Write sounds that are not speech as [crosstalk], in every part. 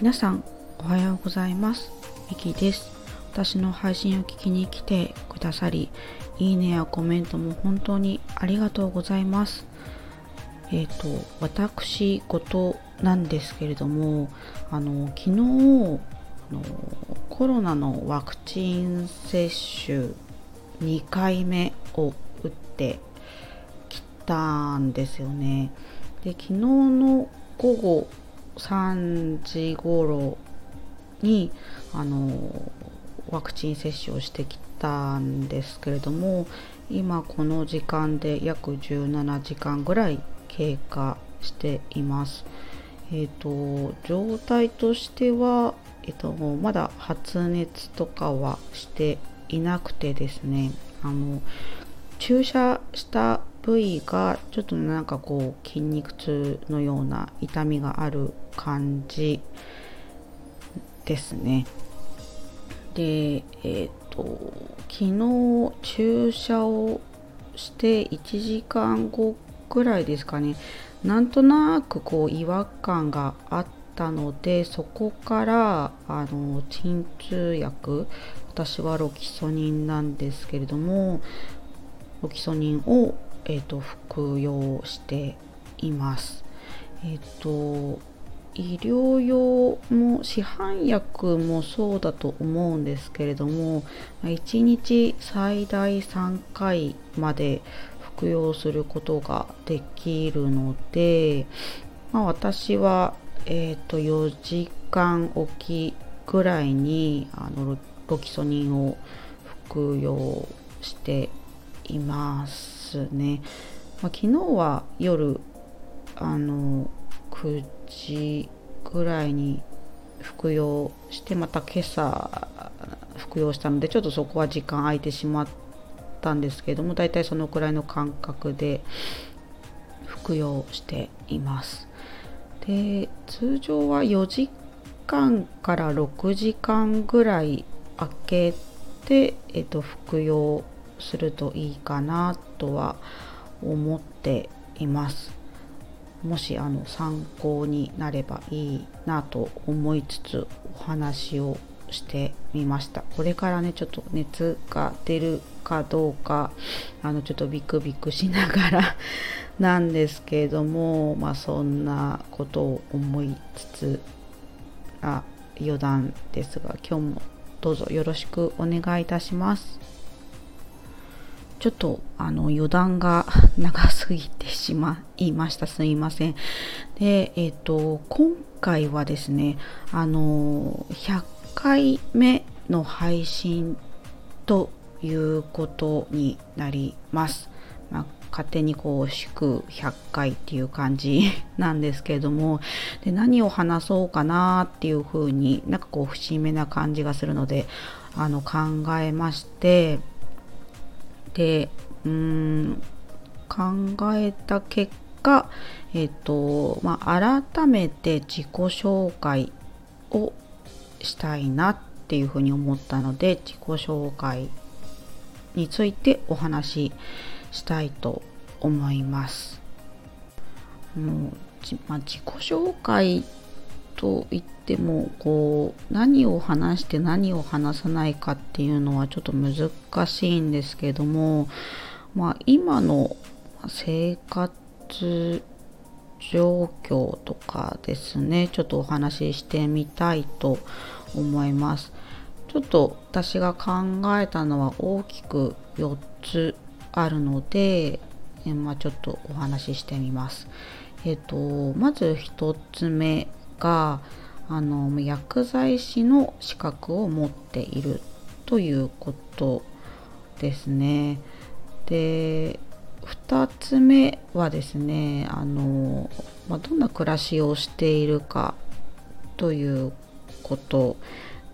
皆さんおはようございます。ミキです。私の配信を聞きに来てくださりいいねやコメントも本当にありがとうございます。えっ、ー、と私事なんですけれどもあの昨日あのコロナのワクチン接種2回目を打ってきたんですよね。で昨日の午後3時頃にあのワクチン接種をしてきたんですけれども今この時間で約17時間ぐらい経過しています。えっ、ー、と状態としては、えっ、ー、と、まだ発熱とかはしていなくてですねあの注射した部位がちょっとなんかこう筋肉痛のような痛みがある感じですね。で、えっ、ー、と昨日注射をして1時間後くらいですかねなんとなくこう違和感があったのでそこからあの鎮痛薬私はロキソニンなんですけれどもロキソニンをえーと、服用しています。えっ、ー、と医療用も市販薬もそうだと思うんですけれども1日最大3回まで服用することができるので、まあ、私は、えーと、4時間おきぐらいにあのロキソニンを服用しています。ですね。まあ、昨日は夜あの9時ぐらいに服用してまた今朝服用したのでちょっとそこは時間空いてしまったんですけどもだいたいそのくらいの感覚で服用しています。で通常は4時間から6時間ぐらい空けて、えっと、服用するといいかなとは思っていますもしあの参考になればいいなと思いつつお話をしてみましたこれからねちょっと熱が出るかどうかあのちょっとビクビクしながらなんですけれどもまあそんなことを思いつつあ余談ですが今日もどうぞよろしくお願いいたします。ちょっとあの余談が長すぎてしまいました。すいません。で、えっ、ー、と、今回はですね、あの、100回目の配信ということになります。まあ、勝手にこう祝100回っていう感じなんですけれどもで何を話そうかなっていうふうになんかこう節目な感じがするのであの考えましてでうん考えた結果えっ、とまあ改めて自己紹介をしたいなっていうふうに思ったので自己紹介についてお話ししたいと思います。もうまあ、自己紹介と言ってもこう何を話して何を話さないかっていうのはちょっと難しいんですけども、まあ、今の生活状況とかですねちょっとお話ししてみたいと思います。ちょっと私が考えたのは大きく4つあるので、えまあ、ちょっとお話ししてみます。えっ、とまず1つ目があの薬剤師の資格を持っているということですね。で2つ目はですねあの、まあ、どんな暮らしをしているかということ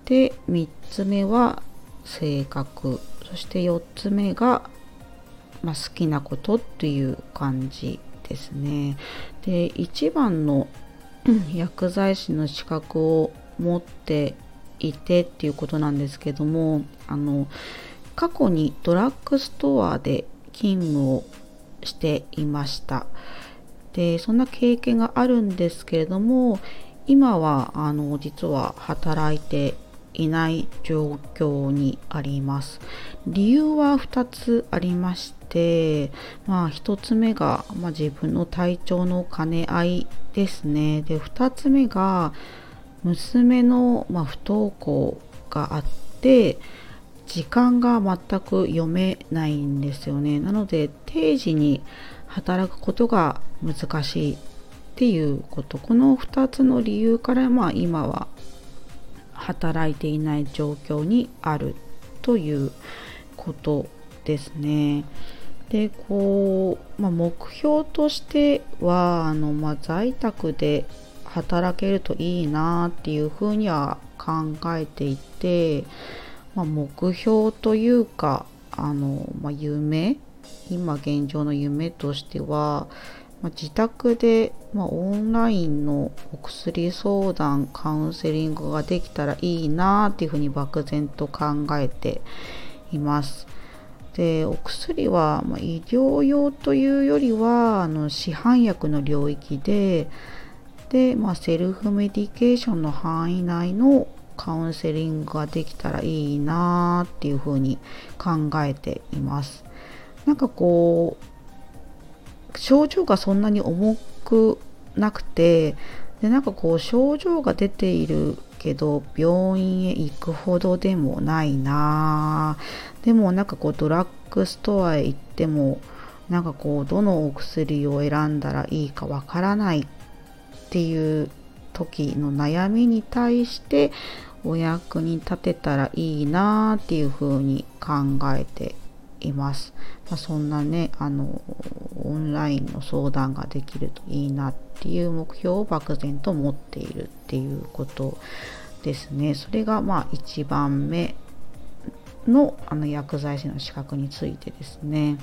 で3つ目は性格そして4つ目が、まあ、好きなことっていう感じですね。で1番の薬剤師の資格を持っていてっていうことなんですけどもあの過去にドラッグストアで勤務をしていましたでそんな経験があるんですけれども今はあの実は働いていない状況にあります。理由は2つありまして、まあ、1つ目が、まあ、自分の体調の兼ね合いですね。で2つ目が娘の、まあ、不登校があって時間が全く読めないんですよね。なので定時に働くことが難しいっていうことこの2つの理由からまあ今は働いていない状況にあるということですね。でこう、まあ、目標としてはあの、まあ、在宅で働けるといいなっていうふうには考えていて、まあ、目標というかあの、まあ、夢今現状の夢としては、まあ、自宅で、まあ、オンラインのお薬相談カウンセリングができたらいいなっていうふうに漠然と考えています。でお薬は、まあ、医療用というよりはあの市販薬の領域でで、まあ、セルフメディケーションの範囲内のカウンセリングができたらいいなっていうふうに考えています。なんかこう症状がそんなに重くなくてでなんかこう症状が出ているけど病院へ行くほどでもないな。でもなんかこうドラッグストアへ行ってもなんかこうどのお薬を選んだらいいかわからないっていう時の悩みに対してお役に立てたらいいなっていうふうに考えています。まあ、そんなねあのオンラインの相談ができるといいなっていう目標を漠然と持っているっていうことですね。それがまあ1番目のあの薬剤師の資格についてですね。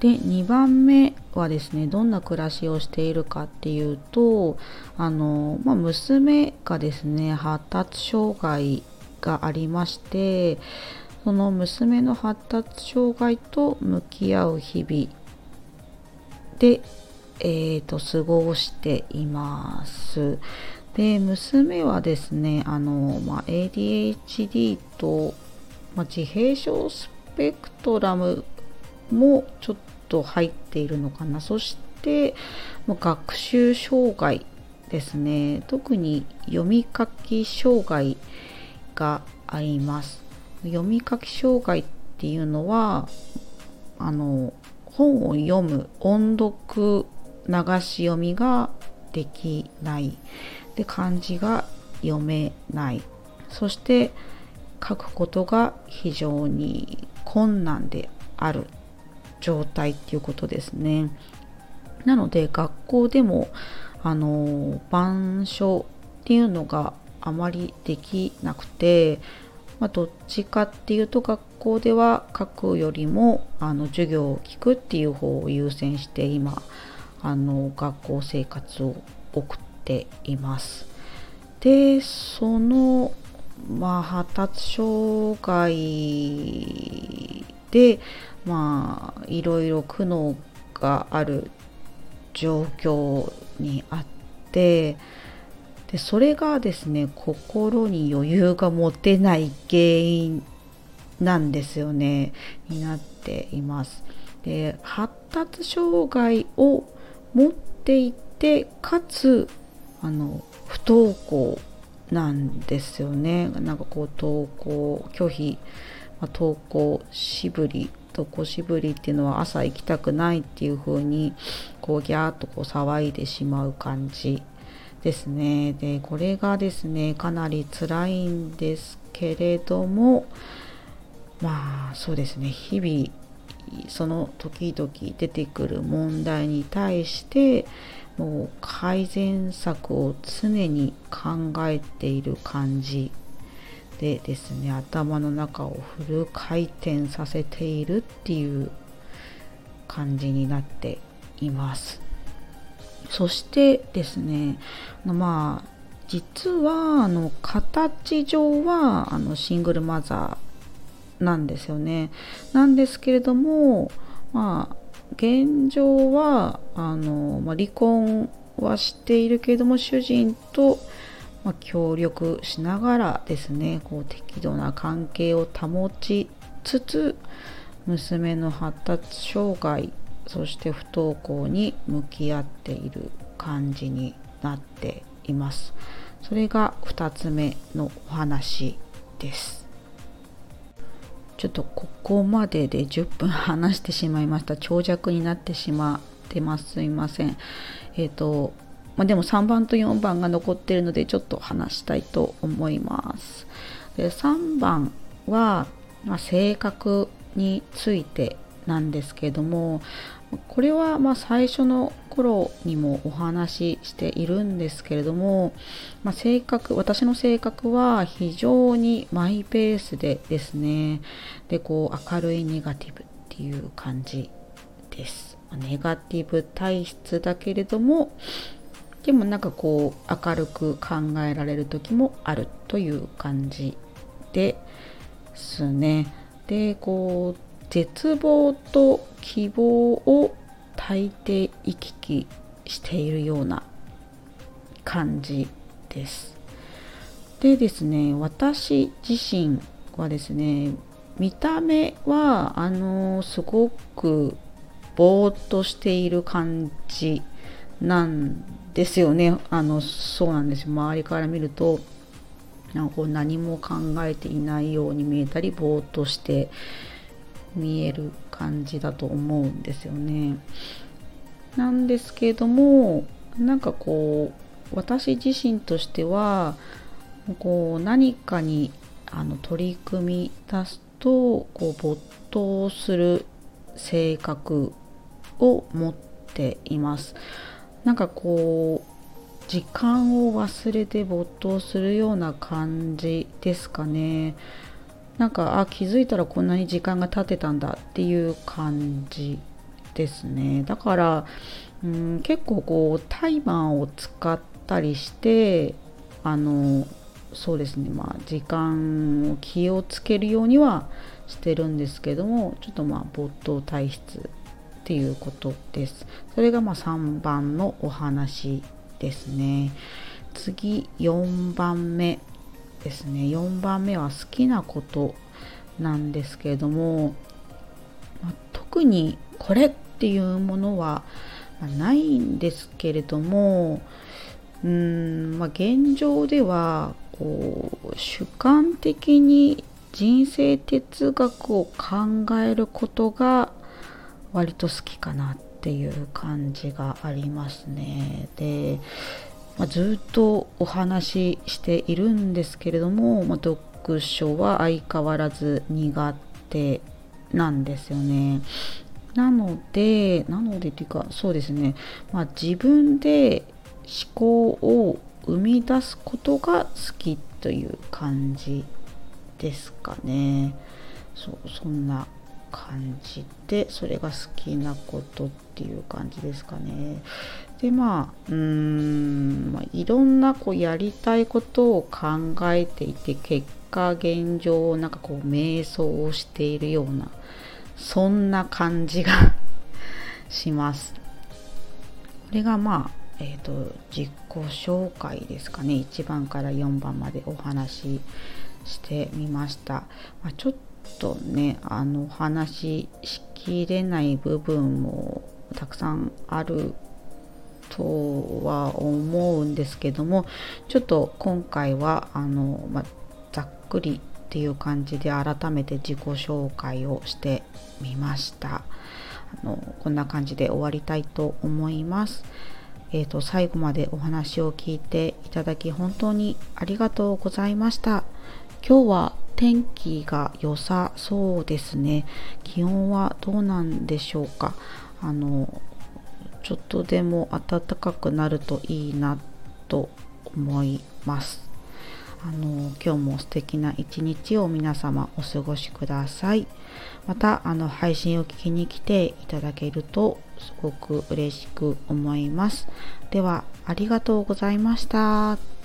で2番目はですねどんな暮らしをしているかっていうとあの、まあ、娘がですね発達障害がありましてその娘の発達障害と向き合う日々で、えーと、過ごしています。で娘はですねあの、まあ、ADHD と、まあ、自閉症スペクトラムもちょっと入っているのかな。そして学習障害ですね。特に読み書き障害があります。読み書き障害っていうのはあの本を読む音読流し読みができない。で漢字が読めない。そして書くことが非常に困難である。状態っていうことですね。なので学校でもあの板書っていうのがあまりできなくてまあ、どっちかっていうと学校では書くよりもあの授業を聞くっていう方を優先して今あの学校生活を送っています。でその、まあ、発達障害でまあいろいろ苦悩がある状況にあってでそれがですね心に余裕が持てない原因なんですよねになっています。で発達障害を持っていてかつあの不登校なんですよねなんかこう登校拒否、まあ、登校しぶり登校しぶりっていうのは朝行きたくないっていう風にこうギャーッとこう騒いでしまう感じですね。で、これがですね、かなり辛いんですけれども、まあそうですね、日々その時々出てくる問題に対してもう改善策を常に考えている感じでですね頭の中をフル回転させているっていう感じになっています。そしてですねまあ実はあの形上はあのシングルマザーなんですよね。なんですけれどもまあ現状はあの、まあ、離婚はしているけれども主人と、まあ、協力しながらですねこう適度な関係を保ちつつ娘の発達障害そして不登校に向き合っている感じになっています。それが2つ目のお話です。ちょっとここまでで10分 [laughs] 話してしまいました。長尺になってしまってます。すいません。えっ、ー、とまあ、でも3番と4番が残ってるのでちょっと話したいと思います。で3番は、まあ、性格についてなんですけどもこれはま最初の頃にもお話ししているんですけれども、まあ、性格私の性格は非常にマイペースでですねでこう明るいネガティブっていう感じです。ネガティブ体質だけれどもでもなんかこう明るく考えられる時もあるという感じですね。でこう絶望と希望を焚いて行き来しているような感じです。でですね私自身はですね見た目はあのすごくぼーっとしている感じなんですよねあのそうなんですよ周りから見るとなんかこう何も考えていないように見えたりぼーっとして見える感じだと思うんですよね。なんですけれどもなんかこう私自身としてはこう何かにあの取り組み出すとこう没頭する性格を持っています。なんかこう時間を忘れて没頭するような感じですかね。なんかあ気づいたらこんなに時間が経ってたんだっていう感じですね。だからうん結構こうタイマーを使ったりしてあのそうですね。まあ時間を気をつけるようにはしてるんですけどもちょっとまあ没頭体質っていうことです。それがまあ3番のお話ですね。次4番目ですね4番目は好きなことなんですけれども、まあ、特にこれっていうものはないんですけれどもうん、まあ、現状ではこう主観的に人生哲学を考えることが割と好きかなっていう感じがありますね。でまあ、ずっとお話ししているんですけれども、まあ、読書は相変わらず苦手なんですよね。なので、なのでというか、そうですね、まあ、自分で思考を生み出すことが好きという感じですかね。そうそんな感じでそれが好きなことっていう感じですかね。でまあうーん、まあ、いろんなこうやりたいことを考えていて結果現状をなんかこう瞑想をしているようなそんな感じがします。これがまあえーと、自己紹介ですかね1番から4番までお話ししてみました、まあ、ちょっとねあの話しきれない部分もたくさんあるとは思うんですけどもちょっと今回はあの、まざっくりっていう感じで改めて自己紹介をしてみました。あのこんな感じで終わりたいと思います。えーと、と最後までお話を聞いていただき本当にありがとうございました。今日は天気が良さそうですね。気温はどうなんでしょうか。あのちょっとでも暖かくなるといいなと思います。あの今日も素敵な一日を皆様お過ごしください。またあの配信を聞きに来ていただけるとすごく嬉しく思います。ではありがとうございました。